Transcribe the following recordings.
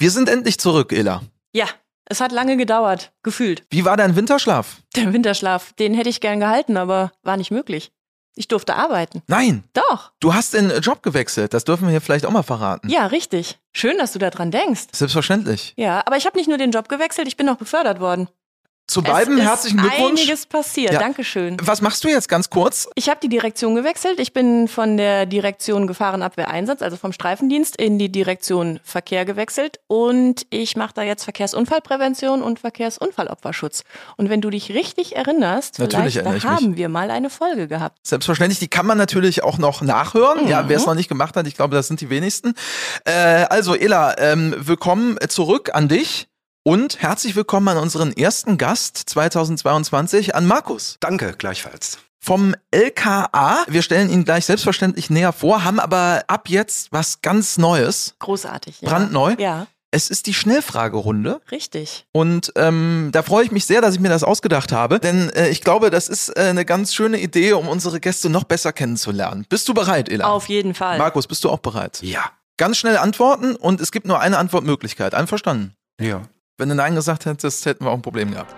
Wir sind endlich zurück, Ella. Ja, es hat lange gedauert, gefühlt. Wie war dein Winterschlaf? Der Winterschlaf, den hätte ich gern gehalten, aber war nicht möglich. Ich durfte arbeiten. Nein, Doch. du hast den Job gewechselt. Das dürfen wir hier vielleicht auch mal verraten. Ja, richtig. Schön, dass du daran denkst. Selbstverständlich. Ja, aber ich habe nicht nur den Job gewechselt, ich bin noch befördert worden. Zu beiden es herzlichen Glückwunsch. einiges passiert. Ja. Dankeschön. Was machst du jetzt ganz kurz? Ich habe die Direktion gewechselt. Ich bin von der Direktion Gefahrenabwehreinsatz, also vom Streifendienst, in die Direktion Verkehr gewechselt. Und ich mache da jetzt Verkehrsunfallprävention und Verkehrsunfallopferschutz. Und wenn du dich richtig erinnerst, Natürlich erinnere da mich. haben wir mal eine Folge gehabt. Selbstverständlich, die kann man natürlich auch noch nachhören. Ja, wer es noch nicht gemacht hat, ich glaube, das sind die wenigsten. Äh, also, Ella, ähm, willkommen zurück an dich und herzlich willkommen an unseren ersten Gast 2022, an Markus. Danke, gleichfalls. vom LKA. Wir stellen ihn gleich selbstverständlich näher vor, haben aber ab jetzt was ganz Neues. Großartig. Ja. Brandneu? Ja, Es ist die Schnellfragerunde. richtig. Und ähm, da freue ich mich sehr, dass ich mir das ausgedacht habe, denn äh, ich glaube, das ist äh, eine ganz schöne Idee, um unsere Gäste noch besser kennenzulernen. Bist du bereit, Ela? Auf jeden Fall. Markus, bist du auch bereit? Ja. Ganz schnell antworten und es gibt nur eine Antwortmöglichkeit. Einverstanden? Ja. Wenn du Nein gesagt hättest, hätten wir auch ein Problem gehabt.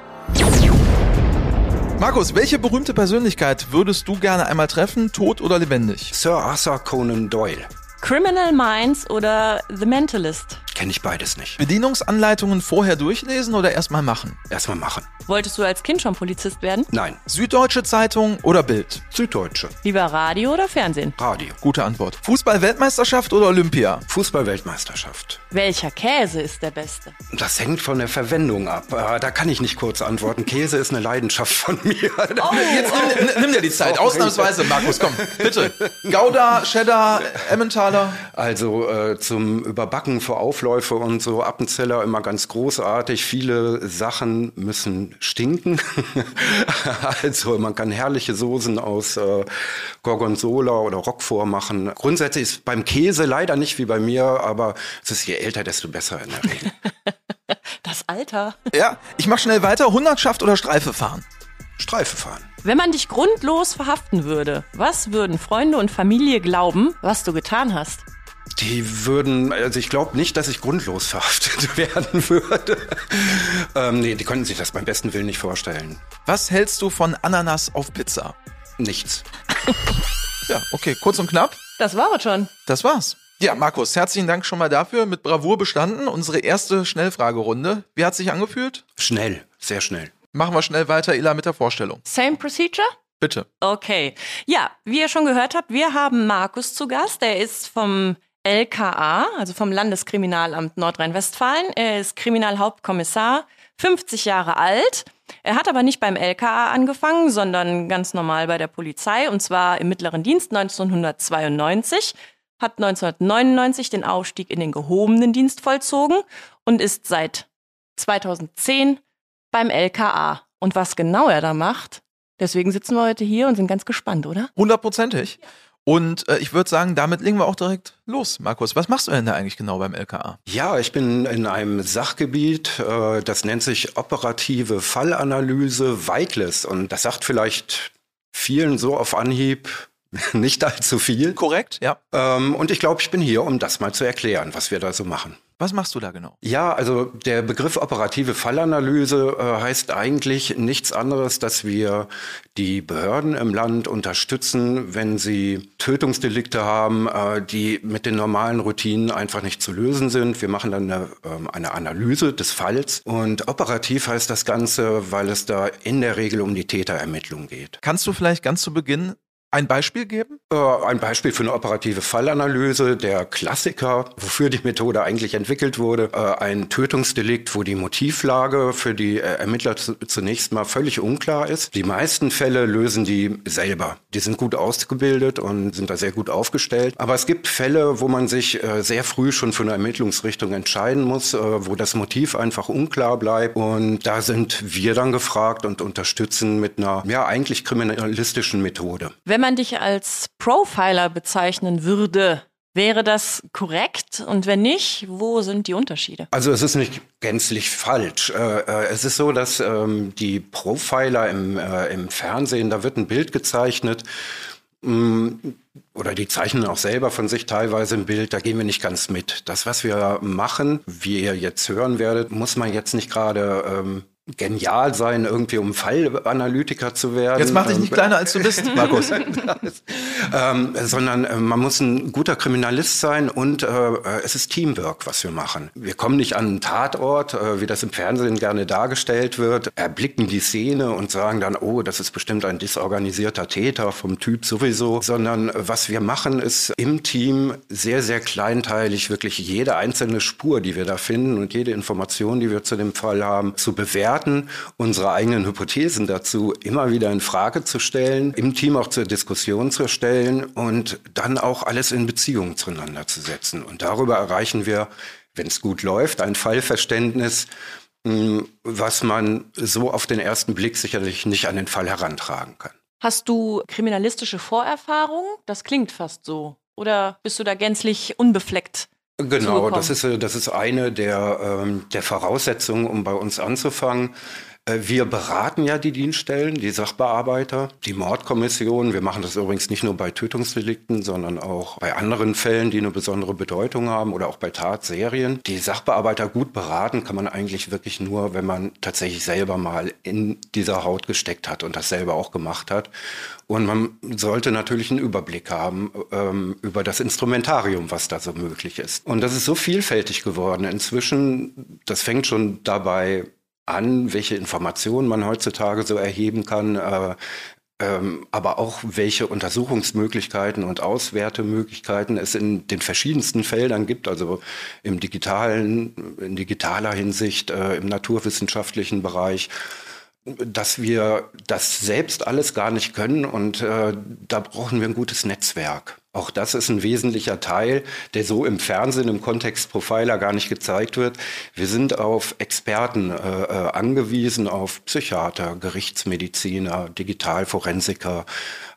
Markus, welche berühmte Persönlichkeit würdest du gerne einmal treffen, tot oder lebendig? Sir Arthur Conan Doyle. Criminal Minds oder The Mentalist? Kenne ich beides nicht. Bedienungsanleitungen vorher durchlesen oder erstmal machen? Erstmal machen. Wolltest du als Kind schon Polizist werden? Nein. Süddeutsche Zeitung oder Bild? Süddeutsche. Lieber Radio oder Fernsehen? Radio. Gute Antwort. Fußball-Weltmeisterschaft oder Olympia? Fußball-Weltmeisterschaft. Welcher Käse ist der beste? Das hängt von der Verwendung ab. Äh, Da kann ich nicht kurz antworten. Käse ist eine Leidenschaft von mir. Jetzt nimm, nimm, nimm dir die Zeit, ausnahmsweise, Markus, komm, bitte. Gouda, Cheddar, Emmentaler. Also äh, zum Überbacken für Aufläufe und so Appenzeller immer ganz großartig. Viele Sachen müssen stinken. also man kann herrliche Soßen aus äh, Gorgonzola oder Roquefort machen. Grundsätzlich ist beim Käse leider nicht wie bei mir, aber es ist je älter, desto besser in der Regel. Das Alter. Ja, ich mach schnell weiter. Hundertschaft oder Streife fahren? Streife fahren. Wenn man dich grundlos verhaften würde, was würden Freunde und Familie glauben, was du getan hast? Die würden, also ich glaube nicht, dass ich grundlos verhaftet werden würde. ähm, nee, die könnten sich das beim besten Willen nicht vorstellen. Was hältst du von Ananas auf Pizza? Nichts. Ja, okay, kurz und knapp. Das war es schon. Das war's. Ja, Markus, herzlichen Dank schon mal dafür. Mit Bravour bestanden. Unsere erste Schnellfragerunde. Wie hat sich angefühlt? Schnell, sehr schnell. Machen wir schnell weiter, Ela, mit der Vorstellung. Same procedure? Bitte. Okay. Ja, wie ihr schon gehört habt, wir haben Markus zu Gast. Der ist vom LKA, also vom Landeskriminalamt Nordrhein-Westfalen. Er ist Kriminalhauptkommissar, 50 Jahre alt. Er hat aber nicht beim LKA angefangen, sondern ganz normal bei der Polizei und zwar im mittleren Dienst 1992, hat 1999 den Aufstieg in den gehobenen Dienst vollzogen und ist seit 2010 beim LKA. Und was genau er da macht, deswegen sitzen wir heute hier und sind ganz gespannt, oder? Hundertprozentig. Und äh, ich würde sagen, damit legen wir auch direkt los, Markus. Was machst du denn da eigentlich genau beim LKA? Ja, ich bin in einem Sachgebiet, äh, das nennt sich operative Fallanalyse Weikles. Und das sagt vielleicht vielen so auf Anhieb nicht allzu viel. Korrekt, ja. Ähm, und ich glaube, ich bin hier, um das mal zu erklären, was wir da so machen. Was machst du da genau? Ja, also der Begriff operative Fallanalyse äh, heißt eigentlich nichts anderes, dass wir die Behörden im Land unterstützen, wenn sie Tötungsdelikte haben, äh, die mit den normalen Routinen einfach nicht zu lösen sind. Wir machen dann eine, ähm, eine Analyse des Falls und operativ heißt das Ganze, weil es da in der Regel um die Täterermittlung geht. Kannst du vielleicht ganz zu Beginn ein Beispiel geben? Äh, ein Beispiel für eine operative Fallanalyse, der Klassiker, wofür die Methode eigentlich entwickelt wurde. Äh, ein Tötungsdelikt, wo die Motivlage für die äh, Ermittler zu, zunächst mal völlig unklar ist. Die meisten Fälle lösen die selber. Die sind gut ausgebildet und sind da sehr gut aufgestellt. Aber es gibt Fälle, wo man sich sehr früh schon für eine Ermittlungsrichtung entscheiden muss, wo das Motiv einfach unklar bleibt. Und da sind wir dann gefragt und unterstützen mit einer, ja, eigentlich kriminalistischen Methode. Wenn man dich als Profiler bezeichnen würde, wäre das korrekt? Und wenn nicht, wo sind die Unterschiede? Also es ist nicht gänzlich falsch. Äh, äh, es ist so, dass ähm, die Profiler im, äh, im Fernsehen, da wird ein Bild gezeichnet. Mm, oder die zeichnen auch selber von sich teilweise ein Bild, da gehen wir nicht ganz mit. Das, was wir machen, wie ihr jetzt hören werdet, muss man jetzt nicht gerade ähm, genial sein, irgendwie um Fallanalytiker zu werden. Jetzt mach dich nicht ähm, kleiner, als du bist, Markus. ähm, sondern äh, man muss ein guter Kriminalist sein und äh, es ist Teamwork, was wir machen. Wir kommen nicht an einen Tatort, äh, wie das im Fernsehen gerne dargestellt wird, erblicken die Szene und sagen dann, oh, das ist bestimmt ein disorganisierter Täter vom Typ sowieso, sondern äh, was wir machen, ist im Team sehr, sehr kleinteilig wirklich jede einzelne Spur, die wir da finden und jede Information, die wir zu dem Fall haben, zu bewerten Experten unsere eigenen Hypothesen dazu immer wieder in Frage zu stellen, im Team auch zur Diskussion zu stellen und dann auch alles in Beziehung zueinander zu setzen. Und darüber erreichen wir, wenn es gut läuft, ein Fallverständnis, hm, was man so auf den ersten Blick sicherlich nicht an den Fall herantragen kann. Hast du kriminalistische Vorerfahrung? Das klingt fast so. Oder bist du da gänzlich unbefleckt? Genau, das ist, äh, das ist eine der, ähm, der Voraussetzungen, um bei uns anzufangen. Äh, wir beraten ja die Dienststellen, die Sachbearbeiter, die Mordkommission. Wir machen das übrigens nicht nur bei Tötungsdelikten, sondern auch bei anderen Fällen, die eine besondere Bedeutung haben oder auch bei Tatserien. Die Sachbearbeiter gut beraten kann man eigentlich wirklich nur, wenn man tatsächlich selber mal in dieser Haut gesteckt hat und das selber auch gemacht hat. Und man sollte natürlich einen Überblick haben ähm, über das Instrumentarium, was da so möglich ist. Und das ist so vielfältig geworden. Inzwischen, das fängt schon dabei an, welche Informationen man heutzutage so erheben kann, äh, ähm, aber auch welche Untersuchungsmöglichkeiten und Auswertemöglichkeiten es in den verschiedensten Feldern gibt, also im digitalen, in digitaler Hinsicht, äh, im naturwissenschaftlichen Bereich dass wir das selbst alles gar nicht können und äh, da brauchen wir ein gutes Netzwerk. Auch das ist ein wesentlicher Teil, der so im Fernsehen, im Kontext Profiler gar nicht gezeigt wird. Wir sind auf Experten äh, äh angewiesen, auf Psychiater, Gerichtsmediziner, Digitalforensiker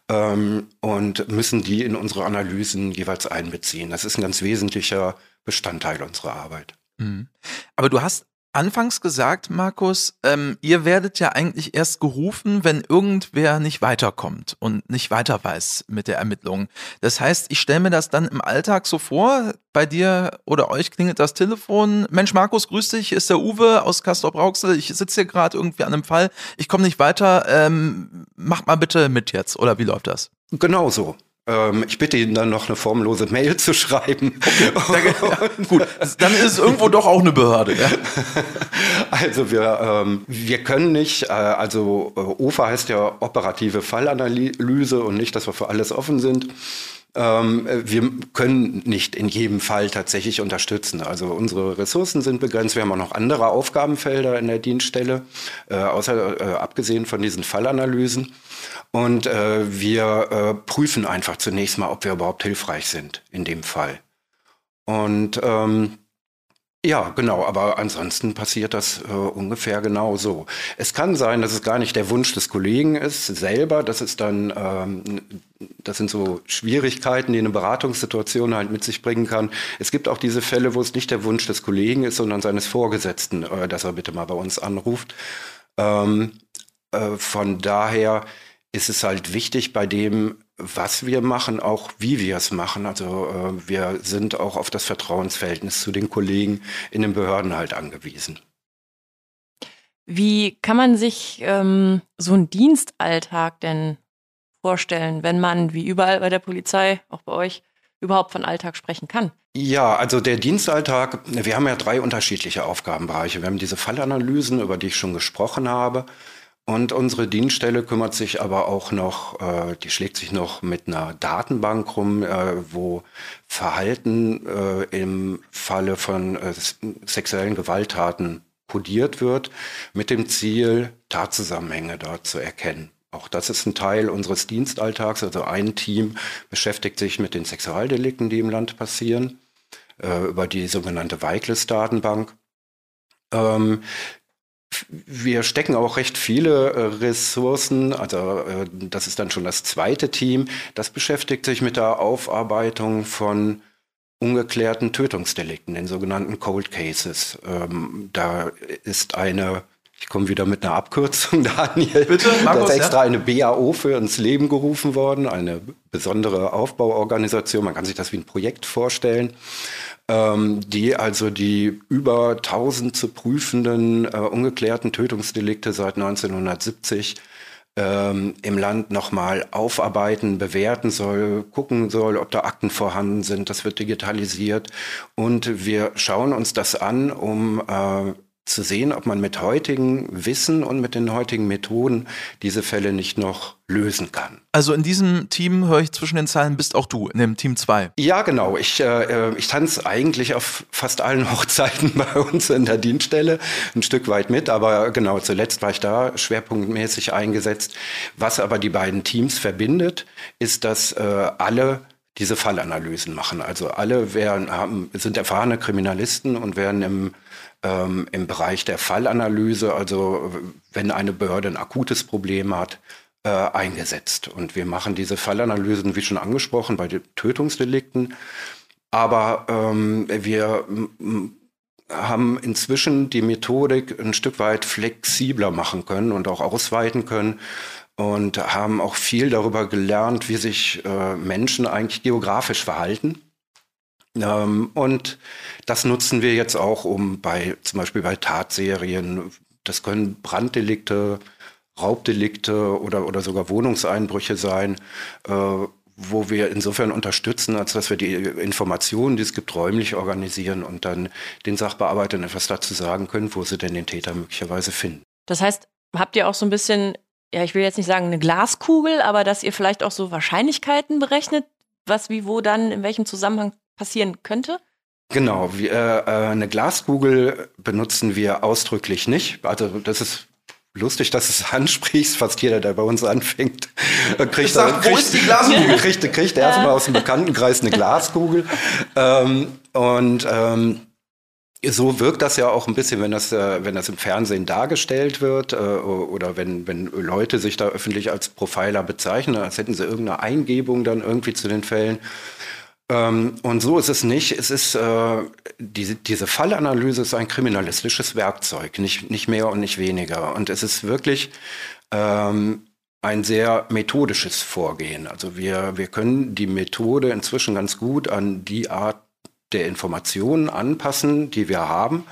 ähm, und müssen die in unsere Analysen jeweils einbeziehen. Das ist ein ganz wesentlicher Bestandteil unserer Arbeit. Mhm. Aber du hast anfangs gesagt, Markus, ähm, ihr werdet ja eigentlich erst gerufen, wenn irgendwer nicht weiterkommt und nicht weiter weiß mit der Ermittlung. Das heißt, ich stelle mir das dann im Alltag so vor, bei dir oder euch klingelt das Telefon. Mensch, Markus, grüß dich, ist der Uwe aus Castor Brauxel. Ich sitze hier gerade irgendwie an einem Fall. Ich komme nicht weiter. Ähm, macht mal bitte mit jetzt. Oder wie läuft das? Genau so. Ähm, ich bitte ihn dann noch eine formlose Mail zu schreiben. Okay, danke. Gut, dann ist es irgendwo doch auch eine Behörde. Ja? Also wir, ähm, wir können nicht, äh, also äh, OFA heißt ja operative Fallanalyse und nicht, dass wir für alles offen sind. Ähm, wir können nicht in jedem Fall tatsächlich unterstützen. Also unsere Ressourcen sind begrenzt. Wir haben auch noch andere Aufgabenfelder in der Dienststelle, äh, außer äh, abgesehen von diesen Fallanalysen. Und äh, wir äh, prüfen einfach zunächst mal, ob wir überhaupt hilfreich sind in dem Fall. Und ähm, ja, genau, aber ansonsten passiert das äh, ungefähr genau so. Es kann sein, dass es gar nicht der Wunsch des Kollegen ist, selber. Das ist dann, ähm, das sind so Schwierigkeiten, die eine Beratungssituation halt mit sich bringen kann. Es gibt auch diese Fälle, wo es nicht der Wunsch des Kollegen ist, sondern seines Vorgesetzten, äh, dass er bitte mal bei uns anruft. Ähm, äh, von daher ist es halt wichtig bei dem, was wir machen, auch wie wir es machen. Also äh, wir sind auch auf das Vertrauensverhältnis zu den Kollegen in den Behörden halt angewiesen. Wie kann man sich ähm, so einen Dienstalltag denn vorstellen, wenn man, wie überall bei der Polizei, auch bei euch, überhaupt von Alltag sprechen kann? Ja, also der Dienstalltag, wir haben ja drei unterschiedliche Aufgabenbereiche. Wir haben diese Fallanalysen, über die ich schon gesprochen habe. Und unsere Dienststelle kümmert sich aber auch noch, äh, die schlägt sich noch mit einer Datenbank rum, äh, wo Verhalten äh, im Falle von äh, sexuellen Gewalttaten kodiert wird, mit dem Ziel, Tatzusammenhänge dort zu erkennen. Auch das ist ein Teil unseres Dienstalltags. Also ein Team beschäftigt sich mit den Sexualdelikten, die im Land passieren, äh, über die sogenannte Weiglist-Datenbank. Ähm, wir stecken auch recht viele äh, Ressourcen, also äh, das ist dann schon das zweite Team, das beschäftigt sich mit der Aufarbeitung von ungeklärten Tötungsdelikten, den sogenannten Cold Cases. Ähm, da ist eine Ich komme wieder mit einer Abkürzung, Daniel. Bitte, Markus, da ist extra ja? eine BAO für ins Leben gerufen worden, eine besondere Aufbauorganisation. Man kann sich das wie ein Projekt vorstellen, ähm, die also die über 1000 zu prüfenden äh, ungeklärten Tötungsdelikte seit 1970 ähm, im Land nochmal aufarbeiten, bewerten soll, gucken soll, ob da Akten vorhanden sind. Das wird digitalisiert. Und wir schauen uns das an, um äh, zu sehen, ob man mit heutigem Wissen und mit den heutigen Methoden diese Fälle nicht noch lösen kann. Also in diesem Team, höre ich zwischen den Zeilen, bist auch du, in dem Team 2. Ja, genau. Ich, äh, ich tanze eigentlich auf fast allen Hochzeiten bei uns in der Dienststelle ein Stück weit mit, aber genau, zuletzt war ich da schwerpunktmäßig eingesetzt. Was aber die beiden Teams verbindet, ist, dass äh, alle diese Fallanalysen machen. Also alle werden, haben, sind erfahrene Kriminalisten und werden im ähm, im Bereich der Fallanalyse, also wenn eine Behörde ein akutes Problem hat, äh, eingesetzt. Und wir machen diese Fallanalysen, wie schon angesprochen, bei den Tötungsdelikten. Aber ähm, wir haben inzwischen die Methodik ein Stück weit flexibler machen können und auch ausweiten können und haben auch viel darüber gelernt, wie sich äh, Menschen eigentlich geografisch verhalten. Ähm, und das nutzen wir jetzt auch, um bei zum Beispiel bei Tatserien, das können Branddelikte, Raubdelikte oder, oder sogar Wohnungseinbrüche sein, äh, wo wir insofern unterstützen, als dass wir die Informationen, die es gibt, räumlich organisieren und dann den Sachbearbeitern etwas dazu sagen können, wo sie denn den Täter möglicherweise finden. Das heißt, habt ihr auch so ein bisschen, ja, ich will jetzt nicht sagen eine Glaskugel, aber dass ihr vielleicht auch so Wahrscheinlichkeiten berechnet, was wie wo dann in welchem Zusammenhang passieren könnte? Genau, wir, äh, eine Glaskugel benutzen wir ausdrücklich nicht. Also das ist lustig, dass du es ansprichst. Fast jeder, der bei uns anfängt, kriegt, sag, kriegt, wo ist die Glaskugel? kriegt, kriegt erstmal aus dem Bekanntenkreis eine Glaskugel. ähm, und ähm, so wirkt das ja auch ein bisschen, wenn das, äh, wenn das im Fernsehen dargestellt wird äh, oder wenn, wenn Leute sich da öffentlich als Profiler bezeichnen, als hätten sie irgendeine Eingebung dann irgendwie zu den Fällen. Ähm, und so ist es nicht. Es ist äh, diese, diese Fallanalyse ist ein kriminalistisches Werkzeug, nicht, nicht mehr und nicht weniger. Und es ist wirklich ähm, ein sehr methodisches Vorgehen. Also wir, wir können die Methode inzwischen ganz gut an die Art der Informationen anpassen, die wir haben.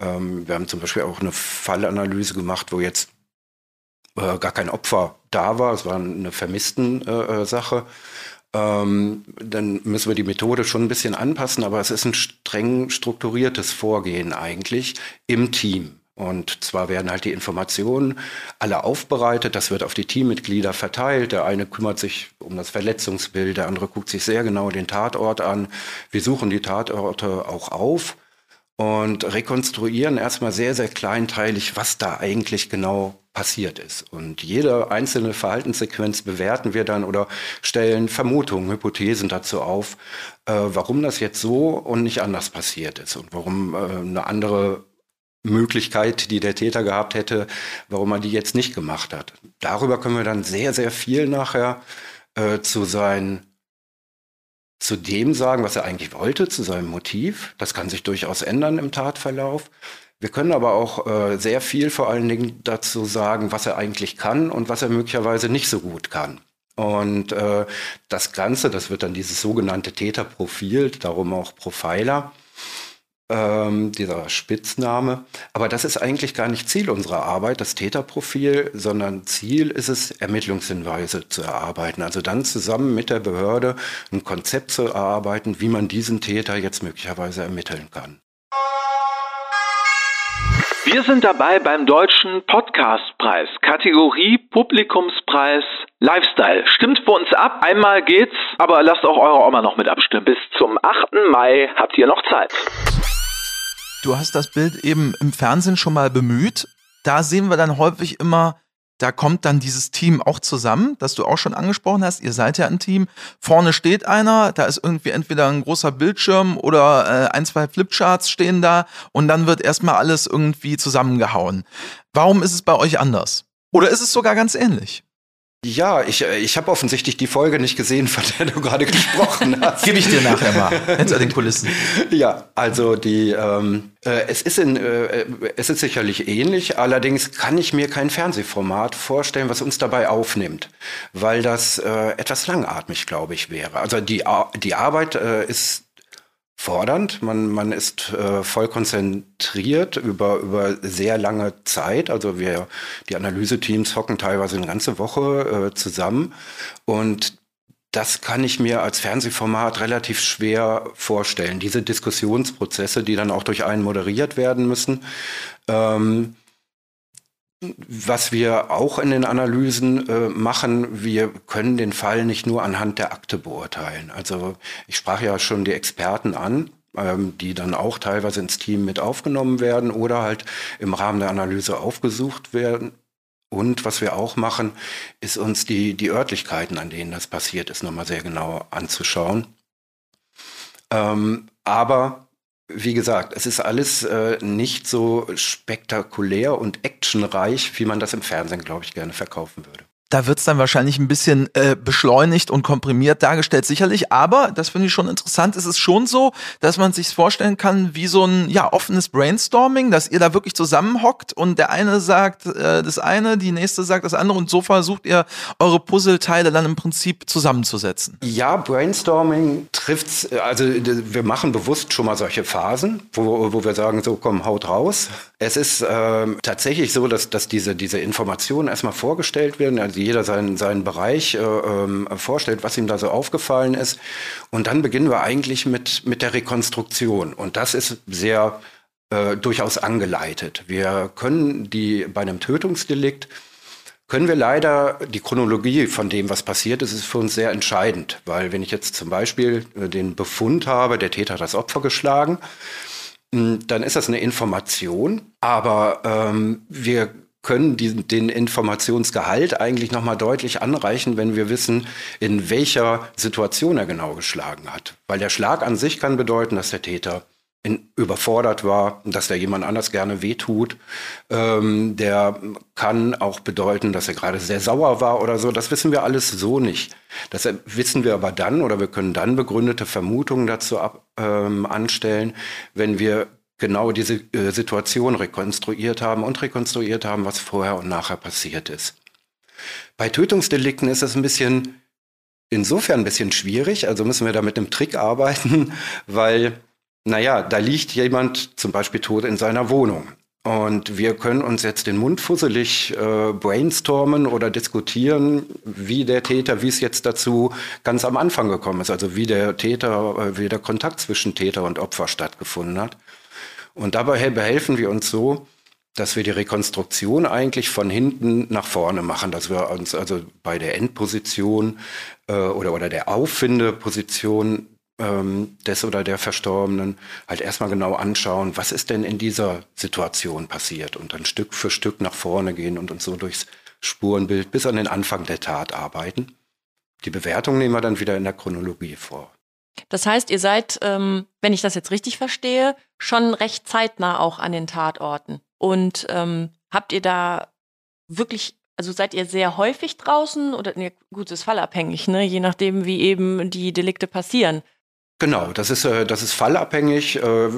Ähm, wir haben zum Beispiel auch eine Fallanalyse gemacht, wo jetzt äh, gar kein Opfer da war. Es war eine vermissten äh, äh ähm, dann müssen wir die Methode schon ein bisschen anpassen, aber es ist ein streng strukturiertes Vorgehen eigentlich im Team. Und zwar werden halt die Informationen alle aufbereitet, das wird auf die Teammitglieder verteilt. Der eine kümmert sich um das Verletzungsbild, der andere guckt sich sehr genau den Tatort an. Wir suchen die Tatorte auch auf und rekonstruieren erstmal sehr, sehr kleinteilig, was da eigentlich genau passiert ist. Und jede einzelne Verhaltenssequenz bewerten wir dann oder stellen Vermutungen, Hypothesen dazu auf, äh, warum das jetzt so und nicht anders passiert ist und warum äh, eine andere Möglichkeit, die der Täter gehabt hätte, warum er die jetzt nicht gemacht hat. Darüber können wir dann sehr, sehr viel nachher äh, zu sein zu dem sagen, was er eigentlich wollte, zu seinem Motiv. Das kann sich durchaus ändern im Tatverlauf. Wir können aber auch äh, sehr viel vor allen Dingen dazu sagen, was er eigentlich kann und was er möglicherweise nicht so gut kann. Und äh, das Ganze, das wird dann dieses sogenannte Täterprofil, darum auch Profiler, ähm, dieser Spitzname. Aber das ist eigentlich gar nicht Ziel unserer Arbeit, das Täterprofil, sondern Ziel ist es, Ermittlungshinweise zu erarbeiten. Also dann zusammen mit der Behörde ein Konzept zu erarbeiten, wie man diesen Täter jetzt möglicherweise ermitteln kann. Wir sind dabei beim Deutschen Podcastpreis, Kategorie Publikumspreis Lifestyle. Stimmt für uns ab, einmal geht's, aber lasst auch eure Oma noch mit abstimmen. Bis zum 8. Mai habt ihr noch Zeit. Du hast das Bild eben im Fernsehen schon mal bemüht. Da sehen wir dann häufig immer da kommt dann dieses Team auch zusammen, das du auch schon angesprochen hast. Ihr seid ja ein Team. Vorne steht einer, da ist irgendwie entweder ein großer Bildschirm oder äh, ein, zwei Flipcharts stehen da und dann wird erstmal alles irgendwie zusammengehauen. Warum ist es bei euch anders? Oder ist es sogar ganz ähnlich? Ja, ich, äh, ich habe offensichtlich die Folge nicht gesehen, von der du gerade gesprochen hast. Gebe ich dir nachher mal, hinter den Kulissen. Ja, also die, ähm, äh, es, ist in, äh, es ist sicherlich ähnlich, allerdings kann ich mir kein Fernsehformat vorstellen, was uns dabei aufnimmt, weil das äh, etwas langatmig, glaube ich, wäre. Also die, die Arbeit äh, ist fordernd. Man, man ist äh, voll konzentriert über, über sehr lange Zeit. Also wir, die Analyseteams hocken teilweise eine ganze Woche äh, zusammen. Und das kann ich mir als Fernsehformat relativ schwer vorstellen. Diese Diskussionsprozesse, die dann auch durch einen moderiert werden müssen. Ähm, was wir auch in den Analysen äh, machen, wir können den Fall nicht nur anhand der Akte beurteilen. Also ich sprach ja schon die Experten an, ähm, die dann auch teilweise ins Team mit aufgenommen werden oder halt im Rahmen der Analyse aufgesucht werden. Und was wir auch machen, ist uns die, die Örtlichkeiten, an denen das passiert ist, nochmal sehr genau anzuschauen. Ähm, aber wie gesagt, es ist alles äh, nicht so spektakulär und actionreich, wie man das im Fernsehen, glaube ich, gerne verkaufen würde. Da wird's dann wahrscheinlich ein bisschen äh, beschleunigt und komprimiert dargestellt, sicherlich. Aber, das finde ich schon interessant, es ist schon so, dass man sich vorstellen kann, wie so ein ja, offenes Brainstorming, dass ihr da wirklich zusammenhockt und der eine sagt äh, das eine, die nächste sagt das andere und so versucht ihr eure Puzzleteile dann im Prinzip zusammenzusetzen. Ja, Brainstorming trifft's, also wir machen bewusst schon mal solche Phasen, wo, wo wir sagen, so komm, haut raus. Es ist äh, tatsächlich so, dass, dass diese, diese Informationen erstmal vorgestellt werden. Also jeder seinen, seinen Bereich äh, ähm, vorstellt, was ihm da so aufgefallen ist. Und dann beginnen wir eigentlich mit, mit der Rekonstruktion. Und das ist sehr äh, durchaus angeleitet. Wir können die bei einem Tötungsdelikt können wir leider die Chronologie von dem, was passiert ist, ist für uns sehr entscheidend. Weil wenn ich jetzt zum Beispiel äh, den Befund habe, der Täter hat das Opfer geschlagen, hm, dann ist das eine Information, aber ähm, wir können diesen, den Informationsgehalt eigentlich nochmal deutlich anreichen, wenn wir wissen, in welcher Situation er genau geschlagen hat. Weil der Schlag an sich kann bedeuten, dass der Täter in, überfordert war, dass der jemand anders gerne wehtut. Ähm, der kann auch bedeuten, dass er gerade sehr sauer war oder so. Das wissen wir alles so nicht. Das wissen wir aber dann oder wir können dann begründete Vermutungen dazu ab, ähm, anstellen, wenn wir genau diese äh, Situation rekonstruiert haben und rekonstruiert haben, was vorher und nachher passiert ist. Bei Tötungsdelikten ist es ein bisschen, insofern ein bisschen schwierig, also müssen wir da mit einem Trick arbeiten, weil, naja, da liegt jemand zum Beispiel tot in seiner Wohnung. Und wir können uns jetzt den Mund fusselig äh, brainstormen oder diskutieren, wie der Täter, wie es jetzt dazu ganz am Anfang gekommen ist, also wie der Täter, äh, wie der Kontakt zwischen Täter und Opfer stattgefunden hat. Und dabei behelfen wir uns so, dass wir die Rekonstruktion eigentlich von hinten nach vorne machen, dass wir uns also bei der Endposition äh, oder, oder der Auffindeposition ähm, des oder der Verstorbenen halt erstmal genau anschauen, was ist denn in dieser Situation passiert und dann Stück für Stück nach vorne gehen und uns so durchs Spurenbild bis an den Anfang der Tat arbeiten. Die Bewertung nehmen wir dann wieder in der Chronologie vor. Das heißt, ihr seid, ähm, wenn ich das jetzt richtig verstehe, schon recht zeitnah auch an den Tatorten. Und ähm, habt ihr da wirklich, also seid ihr sehr häufig draußen oder ne, gut, ist fallabhängig, ne? Je nachdem, wie eben die Delikte passieren. Genau, das ist, äh, das ist fallabhängig. Äh,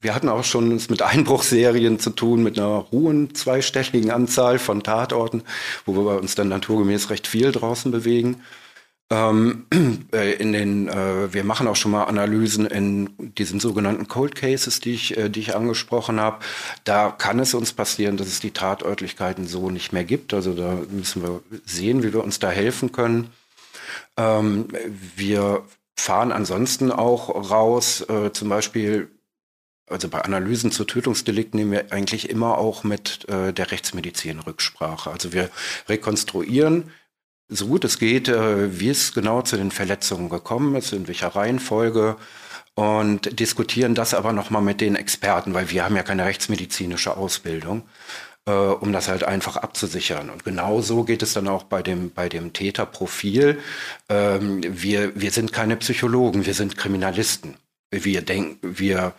wir hatten auch schon mit Einbruchserien zu tun, mit einer hohen zweistelligen Anzahl von Tatorten, wo wir uns dann naturgemäß recht viel draußen bewegen. Ähm, äh, in den, äh, wir machen auch schon mal Analysen in diesen sogenannten Cold Cases, die ich, äh, die ich angesprochen habe. Da kann es uns passieren, dass es die Tatörtlichkeiten so nicht mehr gibt. Also da müssen wir sehen, wie wir uns da helfen können. Ähm, wir fahren ansonsten auch raus, äh, zum Beispiel also bei Analysen zu Tötungsdelikten nehmen wir eigentlich immer auch mit äh, der Rechtsmedizin Rücksprache. Also wir rekonstruieren so gut es geht, äh, wie es genau zu den Verletzungen gekommen ist, in welcher Reihenfolge und diskutieren das aber nochmal mit den Experten, weil wir haben ja keine rechtsmedizinische Ausbildung, äh, um das halt einfach abzusichern. Und genau so geht es dann auch bei dem, bei dem Täterprofil. Ähm, wir, wir sind keine Psychologen, wir sind Kriminalisten. Wir denken, wir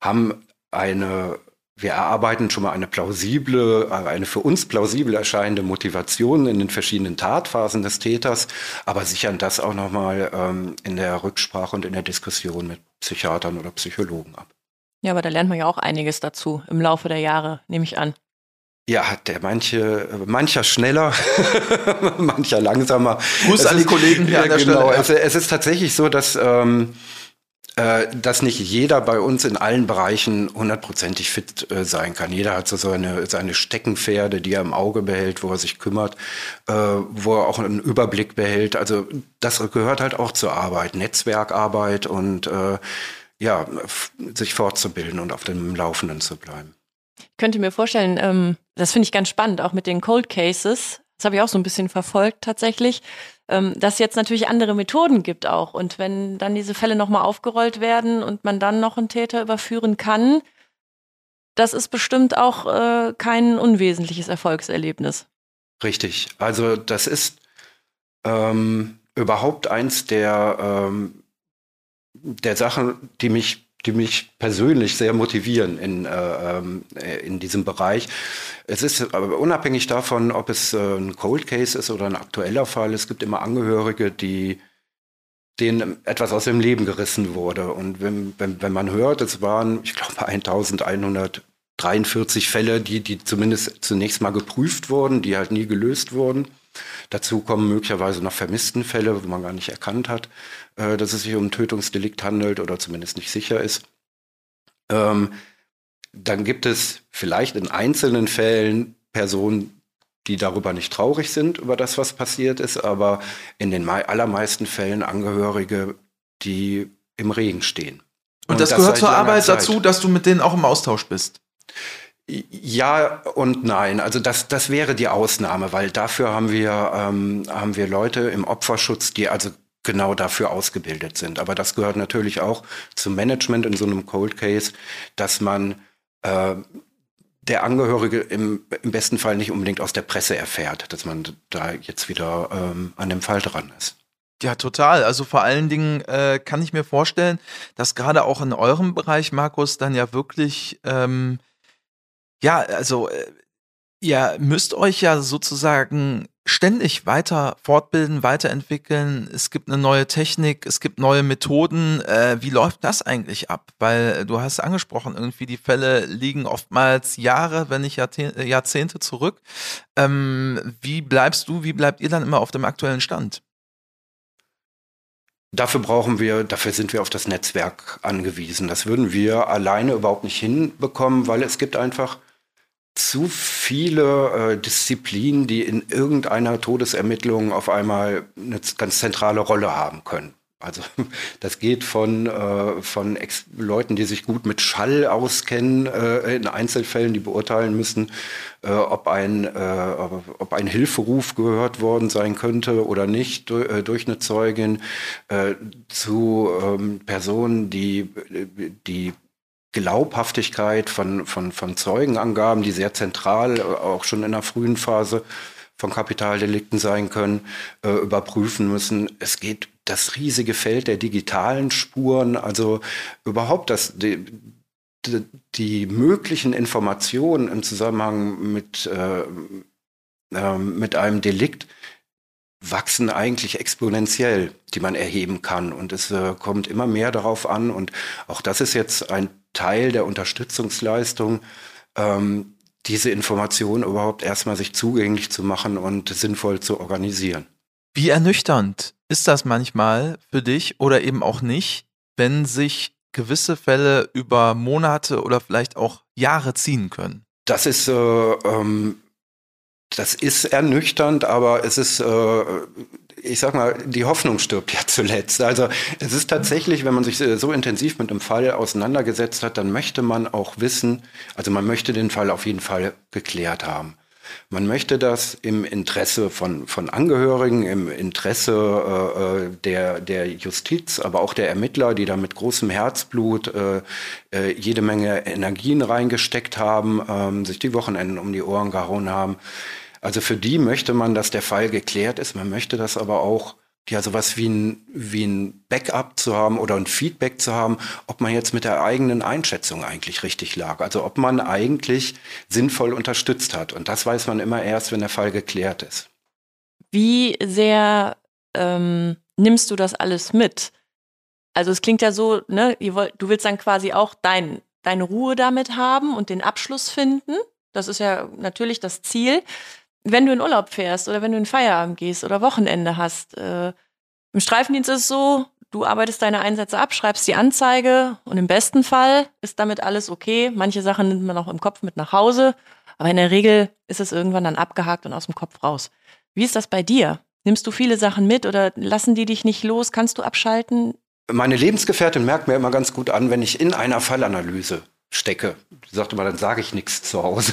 haben eine wir erarbeiten schon mal eine plausible, eine für uns plausibel erscheinende Motivation in den verschiedenen Tatphasen des Täters, aber sichern das auch nochmal ähm, in der Rücksprache und in der Diskussion mit Psychiatern oder Psychologen ab. Ja, aber da lernt man ja auch einiges dazu im Laufe der Jahre, nehme ich an. Ja, der manche, mancher schneller, mancher langsamer. Gruß an die Kollegen hier ja, an der genau. Stelle. Es, es, ist tatsächlich so, dass, ähm, äh, dass nicht jeder bei uns in allen Bereichen hundertprozentig fit äh, sein kann. Jeder hat so seine, seine Steckenpferde, die er im Auge behält, wo er sich kümmert, äh, wo er auch einen Überblick behält. Also das gehört halt auch zur Arbeit, Netzwerkarbeit und äh, ja, sich fortzubilden und auf dem Laufenden zu bleiben. Ich könnte mir vorstellen, ähm, das finde ich ganz spannend, auch mit den Cold Cases. Das habe ich auch so ein bisschen verfolgt tatsächlich, ähm, dass jetzt natürlich andere Methoden gibt auch. Und wenn dann diese Fälle nochmal aufgerollt werden und man dann noch einen Täter überführen kann, das ist bestimmt auch äh, kein unwesentliches Erfolgserlebnis. Richtig. Also das ist ähm, überhaupt eins der, ähm, der Sachen, die mich die mich persönlich sehr motivieren in, äh, ähm, in diesem Bereich. Es ist aber unabhängig davon, ob es äh, ein Cold Case ist oder ein aktueller Fall, es gibt immer Angehörige, die denen etwas aus dem Leben gerissen wurde. Und wenn, wenn, wenn man hört, es waren, ich glaube, 1143 Fälle, die, die zumindest zunächst mal geprüft wurden, die halt nie gelöst wurden. Dazu kommen möglicherweise noch vermissten Fälle, wo man gar nicht erkannt hat, äh, dass es sich um ein Tötungsdelikt handelt oder zumindest nicht sicher ist. Ähm, dann gibt es vielleicht in einzelnen Fällen Personen, die darüber nicht traurig sind, über das, was passiert ist, aber in den allermeisten Fällen Angehörige, die im Regen stehen. Und, und das, das gehört zur Arbeit Zeit. dazu, dass du mit denen auch im Austausch bist. Ja und nein. Also das, das wäre die Ausnahme, weil dafür haben wir, ähm, haben wir Leute im Opferschutz, die also genau dafür ausgebildet sind. Aber das gehört natürlich auch zum Management in so einem Cold Case, dass man äh, der Angehörige im, im besten Fall nicht unbedingt aus der Presse erfährt, dass man da jetzt wieder ähm, an dem Fall dran ist. Ja, total. Also vor allen Dingen äh, kann ich mir vorstellen, dass gerade auch in eurem Bereich, Markus, dann ja wirklich ähm, ja, also äh, ihr müsst euch ja sozusagen ständig weiter fortbilden, weiterentwickeln. Es gibt eine neue Technik, es gibt neue Methoden. Äh, wie läuft das eigentlich ab? Weil äh, du hast angesprochen, irgendwie die Fälle liegen oftmals Jahre, wenn nicht Jahrzehnte, zurück. Ähm, wie bleibst du, wie bleibt ihr dann immer auf dem aktuellen Stand? Dafür brauchen wir, dafür sind wir auf das Netzwerk angewiesen. Das würden wir alleine überhaupt nicht hinbekommen, weil es gibt einfach zu viele äh, Disziplinen, die in irgendeiner Todesermittlung auf einmal eine ganz zentrale Rolle haben können. Also das geht von, äh, von Ex Leuten, die sich gut mit Schall auskennen, äh, in Einzelfällen, die beurteilen müssen, äh, ob, ein, äh, ob ein Hilferuf gehört worden sein könnte oder nicht durch, äh, durch eine Zeugin, äh, zu ähm, Personen, die, die Glaubhaftigkeit von, von, von Zeugenangaben, die sehr zentral äh, auch schon in der frühen Phase von Kapitaldelikten sein können, äh, überprüfen müssen. Es geht das riesige Feld der digitalen Spuren, also überhaupt das, die, die, die möglichen Informationen im Zusammenhang mit, äh, äh, mit einem Delikt wachsen eigentlich exponentiell, die man erheben kann. Und es äh, kommt immer mehr darauf an. Und auch das ist jetzt ein Teil der Unterstützungsleistung, ähm, diese Informationen überhaupt erstmal sich zugänglich zu machen und sinnvoll zu organisieren. Wie ernüchternd ist das manchmal für dich oder eben auch nicht, wenn sich gewisse Fälle über Monate oder vielleicht auch Jahre ziehen können? Das ist äh, ähm, das ist ernüchternd, aber es ist, äh, ich sag mal, die Hoffnung stirbt ja zuletzt. Also es ist tatsächlich, wenn man sich so intensiv mit einem Fall auseinandergesetzt hat, dann möchte man auch wissen, also man möchte den Fall auf jeden Fall geklärt haben. Man möchte das im Interesse von, von Angehörigen, im Interesse äh, äh der, der Justiz, aber auch der Ermittler, die da mit großem Herzblut äh, äh, jede Menge Energien reingesteckt haben, ähm, sich die Wochenenden um die Ohren gehauen haben. Also für die möchte man, dass der Fall geklärt ist. Man möchte das aber auch ja sowas wie ein, wie ein Backup zu haben oder ein Feedback zu haben, ob man jetzt mit der eigenen Einschätzung eigentlich richtig lag. Also ob man eigentlich sinnvoll unterstützt hat. Und das weiß man immer erst, wenn der Fall geklärt ist. Wie sehr ähm, nimmst du das alles mit? Also es klingt ja so, ne, du willst dann quasi auch dein, deine Ruhe damit haben und den Abschluss finden. Das ist ja natürlich das Ziel wenn du in Urlaub fährst oder wenn du in Feierabend gehst oder Wochenende hast. Äh, Im Streifendienst ist es so, du arbeitest deine Einsätze ab, schreibst die Anzeige und im besten Fall ist damit alles okay. Manche Sachen nimmt man auch im Kopf mit nach Hause, aber in der Regel ist es irgendwann dann abgehakt und aus dem Kopf raus. Wie ist das bei dir? Nimmst du viele Sachen mit oder lassen die dich nicht los? Kannst du abschalten? Meine Lebensgefährtin merkt mir immer ganz gut an, wenn ich in einer Fallanalyse stecke. Die sagte mal, dann sage ich nichts zu Hause.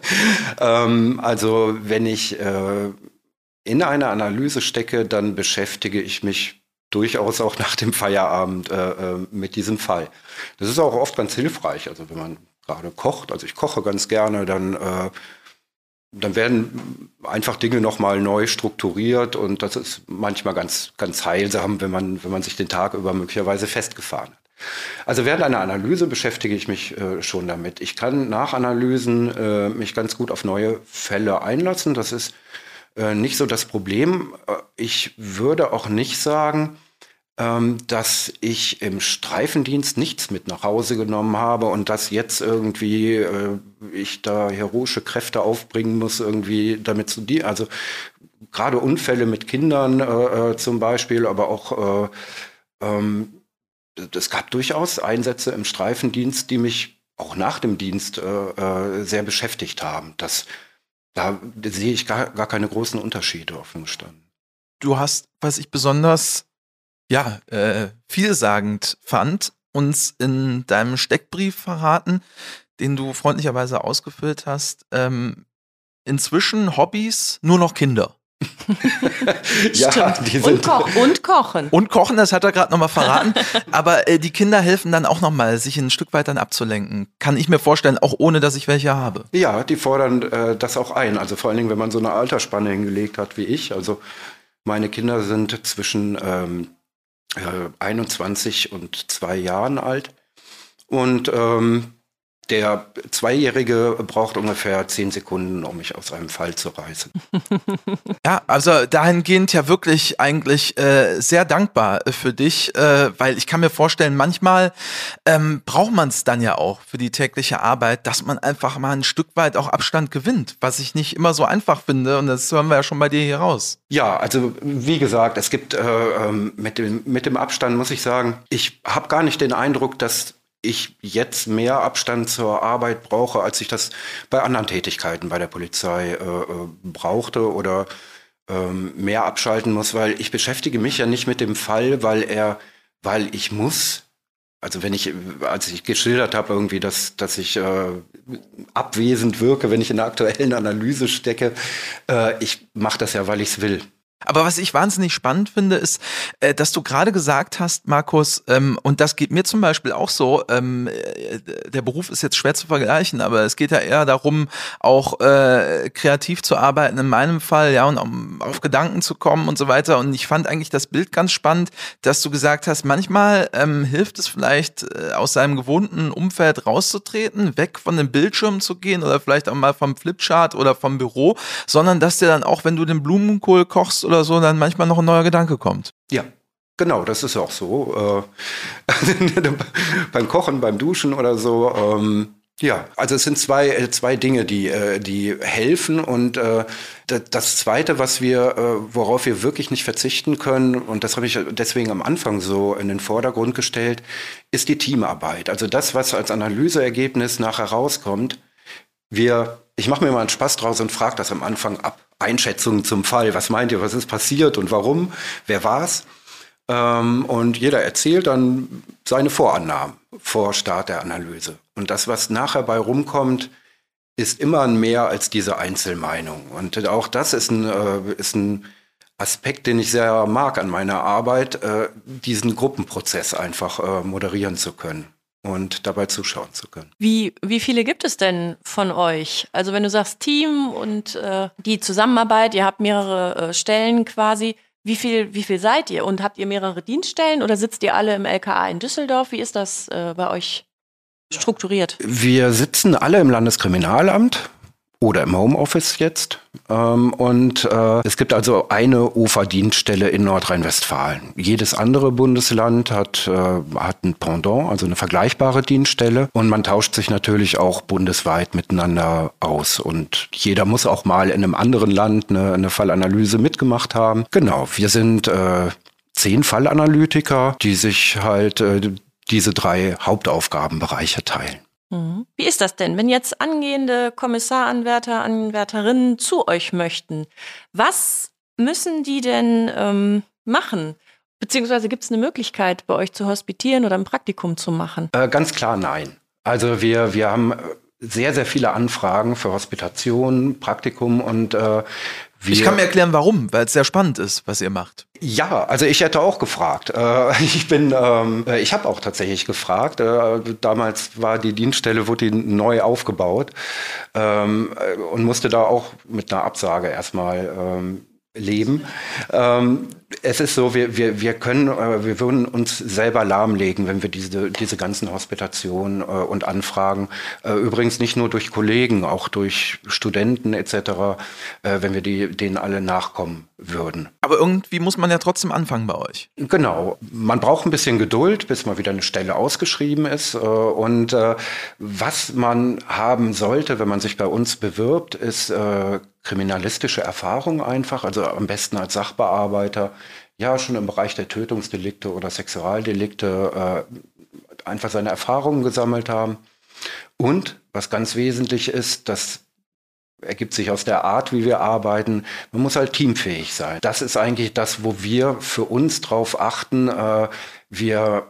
ähm, also wenn ich äh, in einer Analyse stecke, dann beschäftige ich mich durchaus auch nach dem Feierabend äh, äh, mit diesem Fall. Das ist auch oft ganz hilfreich. Also wenn man gerade kocht, also ich koche ganz gerne, dann, äh, dann werden einfach Dinge nochmal neu strukturiert und das ist manchmal ganz, ganz heilsam, wenn man, wenn man sich den Tag über möglicherweise festgefahren hat. Also während einer Analyse beschäftige ich mich äh, schon damit. Ich kann nach Analysen äh, mich ganz gut auf neue Fälle einlassen. Das ist äh, nicht so das Problem. Äh, ich würde auch nicht sagen, ähm, dass ich im Streifendienst nichts mit nach Hause genommen habe und dass jetzt irgendwie äh, ich da heroische Kräfte aufbringen muss, irgendwie damit zu dienen. Also gerade Unfälle mit Kindern äh, zum Beispiel, aber auch ähm, es gab durchaus Einsätze im Streifendienst, die mich auch nach dem Dienst äh, äh, sehr beschäftigt haben. Das, da sehe ich gar, gar keine großen Unterschiede offen gestanden. Du hast, was ich besonders ja, äh, vielsagend fand, uns in deinem Steckbrief verraten, den du freundlicherweise ausgefüllt hast. Ähm, inzwischen Hobbys nur noch Kinder. ja, die sind und, ko und, kochen. Und kochen, das hat er gerade nochmal verraten. Aber äh, die Kinder helfen dann auch nochmal, sich ein Stück weit dann abzulenken. Kann ich mir vorstellen, auch ohne, dass ich welche habe. Ja, die fordern äh, das auch ein. Also vor allen Dingen, wenn man so eine Altersspanne hingelegt hat wie ich. Also meine Kinder sind zwischen ähm, äh, 21 und zwei Jahren alt. Und ähm, der Zweijährige braucht ungefähr zehn Sekunden, um mich aus einem Fall zu reißen. Ja, also dahingehend ja wirklich eigentlich äh, sehr dankbar für dich, äh, weil ich kann mir vorstellen, manchmal ähm, braucht man es dann ja auch für die tägliche Arbeit, dass man einfach mal ein Stück weit auch Abstand gewinnt, was ich nicht immer so einfach finde und das hören wir ja schon bei dir hier raus. Ja, also wie gesagt, es gibt äh, ähm, mit, dem, mit dem Abstand, muss ich sagen, ich habe gar nicht den Eindruck, dass ich jetzt mehr Abstand zur Arbeit brauche, als ich das bei anderen Tätigkeiten bei der Polizei äh, äh, brauchte oder ähm, mehr abschalten muss, weil ich beschäftige mich ja nicht mit dem Fall, weil er, weil ich muss. Also wenn ich, als ich geschildert habe irgendwie, dass, dass ich äh, abwesend wirke, wenn ich in der aktuellen Analyse stecke, äh, ich mache das ja, weil ich es will. Aber was ich wahnsinnig spannend finde, ist, äh, dass du gerade gesagt hast, Markus, ähm, und das geht mir zum Beispiel auch so, ähm, äh, der Beruf ist jetzt schwer zu vergleichen, aber es geht ja eher darum, auch äh, kreativ zu arbeiten, in meinem Fall, ja, und um auf Gedanken zu kommen und so weiter. Und ich fand eigentlich das Bild ganz spannend, dass du gesagt hast, manchmal ähm, hilft es vielleicht, aus seinem gewohnten Umfeld rauszutreten, weg von dem Bildschirm zu gehen oder vielleicht auch mal vom Flipchart oder vom Büro, sondern dass dir dann auch, wenn du den Blumenkohl kochst oder so dann manchmal noch ein neuer Gedanke kommt. Ja, Genau, das ist auch so. Äh, beim Kochen, beim Duschen oder so. Ähm, ja, also es sind zwei, äh, zwei Dinge, die, äh, die helfen. Und äh, das Zweite, was wir, worauf wir wirklich nicht verzichten können, und das habe ich deswegen am Anfang so in den Vordergrund gestellt, ist die Teamarbeit. Also das, was als Analyseergebnis nachher rauskommt. Wir, ich mache mir mal einen Spaß draus und frage das am Anfang ab. Einschätzungen zum Fall. Was meint ihr, was ist passiert und warum? Wer war's? Ähm, und jeder erzählt dann seine Vorannahmen vor Start der Analyse. Und das, was nachher bei rumkommt, ist immer mehr als diese Einzelmeinung. Und auch das ist ein, äh, ist ein Aspekt, den ich sehr mag an meiner Arbeit, äh, diesen Gruppenprozess einfach äh, moderieren zu können und dabei zuschauen zu können. Wie, wie viele gibt es denn von euch? Also wenn du sagst Team und äh, die Zusammenarbeit, ihr habt mehrere äh, Stellen quasi, Wie viel, wie viel seid ihr? Und habt ihr mehrere Dienststellen oder sitzt ihr alle im LKA in Düsseldorf? Wie ist das äh, bei euch strukturiert? Wir sitzen alle im Landeskriminalamt oder im Homeoffice jetzt. Ähm, und äh, es gibt also eine UFA-Dienststelle in Nordrhein-Westfalen. Jedes andere Bundesland hat, äh, hat ein Pendant, also eine vergleichbare Dienststelle. Und man tauscht sich natürlich auch bundesweit miteinander aus. Und jeder muss auch mal in einem anderen Land eine, eine Fallanalyse mitgemacht haben. Genau, wir sind äh, zehn Fallanalytiker, die sich halt äh, diese drei Hauptaufgabenbereiche teilen. Mhm. Wie ist das denn, wenn jetzt angehende Kommissaranwärter, Anwärterinnen zu euch möchten? Was müssen die denn ähm, machen? Beziehungsweise gibt es eine Möglichkeit, bei euch zu hospitieren oder ein Praktikum zu machen? Äh, ganz klar nein. Also wir, wir haben sehr, sehr viele Anfragen für Hospitation, Praktikum und äh, wir, ich kann mir erklären, warum, weil es sehr spannend ist, was ihr macht. Ja, also ich hätte auch gefragt. Äh, ich bin, ähm, äh, ich habe auch tatsächlich gefragt. Äh, damals war die Dienststelle, wurde die neu aufgebaut ähm, und musste da auch mit einer Absage erstmal ähm, leben. Ähm, es ist so, wir, wir, wir können, äh, wir würden uns selber lahmlegen, wenn wir diese, diese ganzen Hospitationen äh, und Anfragen, äh, übrigens nicht nur durch Kollegen, auch durch Studenten etc., wenn wir die, denen alle nachkommen würden. Aber irgendwie muss man ja trotzdem anfangen bei euch. Genau. Man braucht ein bisschen Geduld, bis mal wieder eine Stelle ausgeschrieben ist. Und was man haben sollte, wenn man sich bei uns bewirbt, ist kriminalistische Erfahrung einfach, also am besten als Sachbearbeiter, ja, schon im Bereich der Tötungsdelikte oder Sexualdelikte äh, einfach seine Erfahrungen gesammelt haben. Und was ganz wesentlich ist, das ergibt sich aus der Art, wie wir arbeiten, man muss halt teamfähig sein. Das ist eigentlich das, wo wir für uns drauf achten. Äh, wir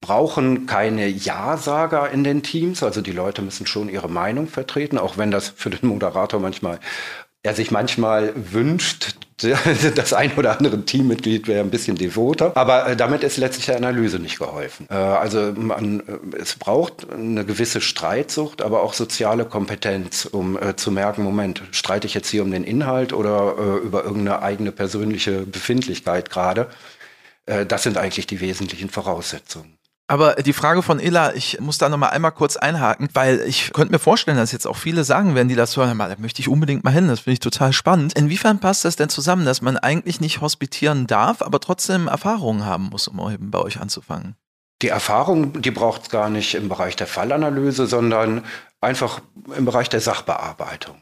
brauchen keine Ja-Sager in den Teams. Also die Leute müssen schon ihre Meinung vertreten, auch wenn das für den Moderator manchmal, er sich manchmal wünscht, das ein oder andere Teammitglied wäre ein bisschen devoter. Aber äh, damit ist letztlich der Analyse nicht geholfen. Äh, also man, äh, es braucht eine gewisse Streitsucht, aber auch soziale Kompetenz, um zu merken, Moment, streite ich jetzt hier um den Inhalt oder über irgendeine eigene persönliche Befindlichkeit gerade. Das sind eigentlich die wesentlichen Voraussetzungen. Aber die Frage von Ella, ich muss da nochmal einmal kurz einhaken, weil ich könnte mir vorstellen, dass jetzt auch viele sagen werden, die das hören, da möchte ich unbedingt mal hin, das finde ich total spannend. Inwiefern passt das denn zusammen, dass man eigentlich nicht hospitieren darf, aber trotzdem Erfahrungen haben muss, um eben bei euch anzufangen? Die Erfahrung, die braucht es gar nicht im Bereich der Fallanalyse, sondern einfach im Bereich der Sachbearbeitung.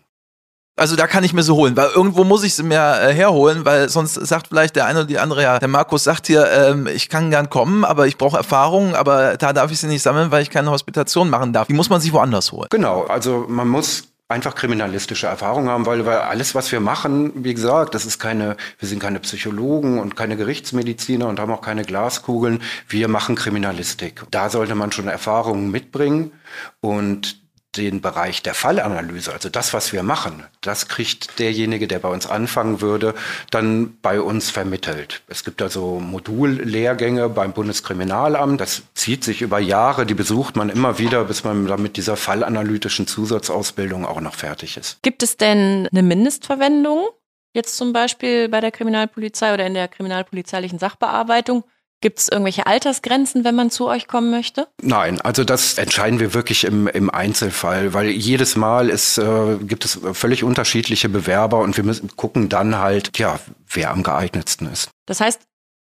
Also da kann ich mir so holen, weil irgendwo muss ich sie mir äh, herholen, weil sonst sagt vielleicht der eine oder die andere, ja, der Markus sagt hier, ähm, ich kann gern kommen, aber ich brauche Erfahrung, aber da darf ich sie nicht sammeln, weil ich keine Hospitation machen darf. Die muss man sich woanders holen. Genau, also man muss einfach kriminalistische Erfahrung haben, weil, weil alles, was wir machen, wie gesagt, das ist keine, wir sind keine Psychologen und keine Gerichtsmediziner und haben auch keine Glaskugeln. Wir machen Kriminalistik. Da sollte man schon Erfahrungen mitbringen und den Bereich der Fallanalyse, also das, was wir machen, das kriegt derjenige, der bei uns anfangen würde, dann bei uns vermittelt. Es gibt also Modullehrgänge beim Bundeskriminalamt. Das zieht sich über Jahre, die besucht man immer wieder, bis man dann mit dieser fallanalytischen Zusatzausbildung auch noch fertig ist. Gibt es denn eine Mindestverwendung? Jetzt zum Beispiel bei der Kriminalpolizei oder in der kriminalpolizeilichen Sachbearbeitung? Gibt es irgendwelche Altersgrenzen, wenn man zu euch kommen möchte? Nein, also das entscheiden wir wirklich im, im Einzelfall, weil jedes Mal ist, äh, gibt es völlig unterschiedliche Bewerber und wir müssen gucken dann halt, ja, wer am geeignetsten ist. Das heißt,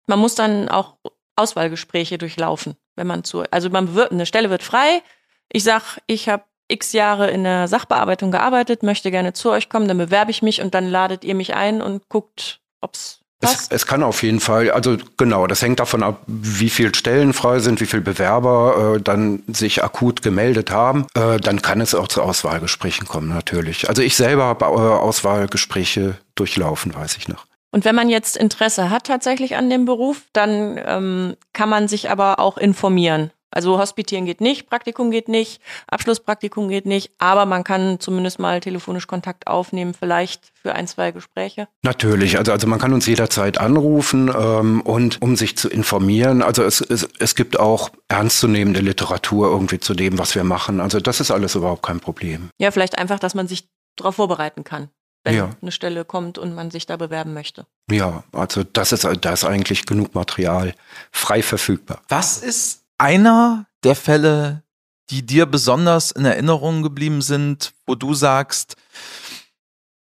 man muss dann auch Auswahlgespräche durchlaufen, wenn man zu, also man bewirbt, eine Stelle wird frei. Ich sag, ich habe x Jahre in der Sachbearbeitung gearbeitet, möchte gerne zu euch kommen, dann bewerbe ich mich und dann ladet ihr mich ein und guckt, ob es es, kann auf jeden Fall, also genau, das hängt davon ab, wie viele Stellen frei sind, wie viele Bewerber äh, dann sich akut gemeldet haben. Äh, dann kann es auch zu Auswahlgesprächen kommen, natürlich. Also ich selber habe äh, Auswahlgespräche durchlaufen, weiß ich noch. Und wenn man jetzt Interesse hat tatsächlich an dem Beruf, dann ähm, kann man sich aber auch informieren. Also Hospitieren geht nicht, Praktikum geht nicht, Abschlusspraktikum geht nicht, aber man kann zumindest mal telefonisch Kontakt aufnehmen, vielleicht für ein, zwei Gespräche. Natürlich, also, also man kann uns jederzeit anrufen ähm, und um sich zu informieren. Also es, es, es gibt auch ernstzunehmende Literatur irgendwie zu dem, was wir machen. Also das ist alles überhaupt kein Problem. Ja, vielleicht einfach, dass man sich darauf vorbereiten kann. wenn Ja. eine Stelle kommt und man sich da bewerben möchte. Ja, also das ist, da ist eigentlich genug Material frei verfügbar. Was ist einer der Fälle, die dir besonders in Erinnerung geblieben sind, wo du sagst,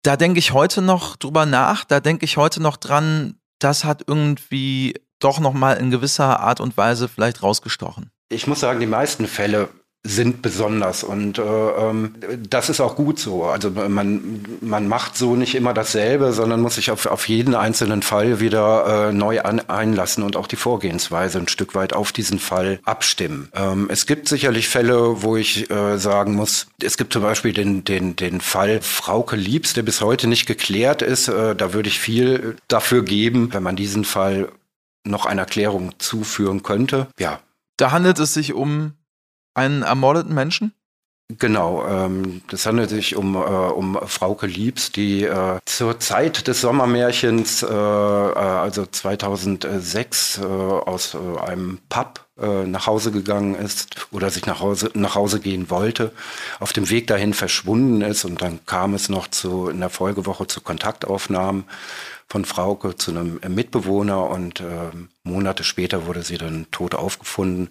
da denke ich heute noch drüber nach, da denke ich heute noch dran, das hat irgendwie doch noch mal in gewisser Art und Weise vielleicht rausgestochen. Ich muss sagen, die meisten Fälle sind besonders und äh, ähm, das ist auch gut so. Also man, man macht so nicht immer dasselbe, sondern muss sich auf, auf jeden einzelnen Fall wieder äh, neu an, einlassen und auch die Vorgehensweise ein Stück weit auf diesen Fall abstimmen. Ähm, es gibt sicherlich Fälle, wo ich äh, sagen muss, es gibt zum Beispiel den, den, den Fall Frauke Liebs, der bis heute nicht geklärt ist. Äh, da würde ich viel dafür geben, wenn man diesen Fall noch einer Klärung zuführen könnte. Ja, Da handelt es sich um einen ermordeten Menschen. Genau, ähm, das handelt sich um, äh, um Frauke Liebs, die äh, zur Zeit des Sommermärchens, äh, also 2006, äh, aus einem Pub nach Hause gegangen ist oder sich nach Hause, nach Hause gehen wollte, auf dem Weg dahin verschwunden ist und dann kam es noch zu, in der Folgewoche zu Kontaktaufnahmen von Frauke zu einem Mitbewohner und ähm, Monate später wurde sie dann tot aufgefunden.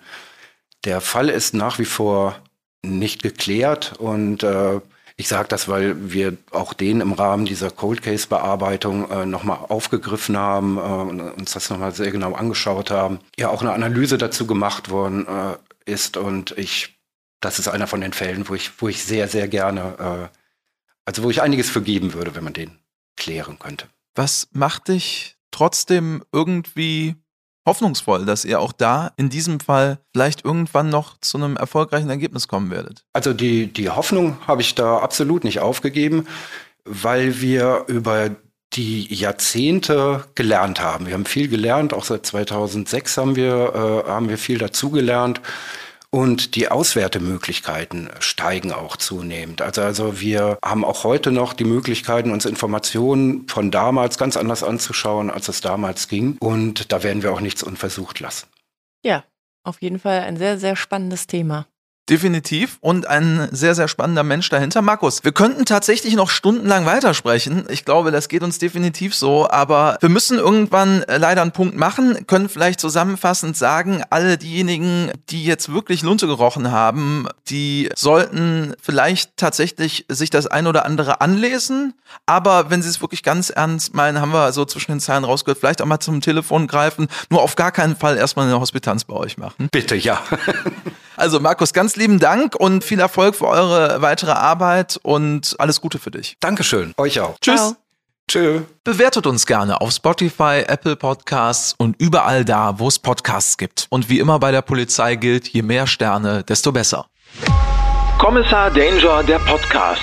Der Fall ist nach wie vor nicht geklärt und äh, ich sage das, weil wir auch den im Rahmen dieser Cold Case Bearbeitung äh, nochmal aufgegriffen haben äh, und uns das nochmal sehr genau angeschaut haben. Ja, auch eine Analyse dazu gemacht worden äh, ist und ich, das ist einer von den Fällen, wo ich, wo ich sehr, sehr gerne, äh, also wo ich einiges für geben würde, wenn man den klären könnte. Was macht dich trotzdem irgendwie hoffnungsvoll, dass ihr auch da in diesem Fall vielleicht irgendwann noch zu einem erfolgreichen Ergebnis kommen werdet? Also die, die Hoffnung habe ich da absolut nicht aufgegeben, weil wir über die Jahrzehnte gelernt haben. Wir haben viel gelernt, auch seit 2006 haben wir, äh, haben wir viel dazugelernt. Und die Auswertemöglichkeiten steigen auch zunehmend. Also, also wir haben auch heute noch die Möglichkeiten, uns Informationen von damals ganz anders anzuschauen, als es damals ging. Und da werden wir auch nichts unversucht lassen. Ja, auf jeden Fall ein sehr, sehr spannendes Thema. Definitiv und ein sehr, sehr spannender Mensch dahinter. Markus, wir könnten tatsächlich noch stundenlang weitersprechen. Ich glaube, das geht uns definitiv so, aber wir müssen irgendwann äh, leider einen Punkt machen, können vielleicht zusammenfassend sagen, alle diejenigen, die jetzt wirklich Lunte gerochen haben, die sollten vielleicht tatsächlich sich das ein oder andere anlesen, aber wenn sie es wirklich ganz ernst meinen, haben wir so zwischen den Zeilen rausgehört, vielleicht auch mal zum Telefon greifen, nur auf gar keinen Fall erstmal eine Hospitanz bei euch machen. Bitte, ja. Also Markus, ganz lieben Dank und viel Erfolg für eure weitere Arbeit und alles Gute für dich. Dankeschön. Euch auch. Tschüss. Ciao. Tschö. Bewertet uns gerne auf Spotify, Apple Podcasts und überall da, wo es Podcasts gibt. Und wie immer bei der Polizei gilt, je mehr Sterne, desto besser. Kommissar Danger, der Podcast.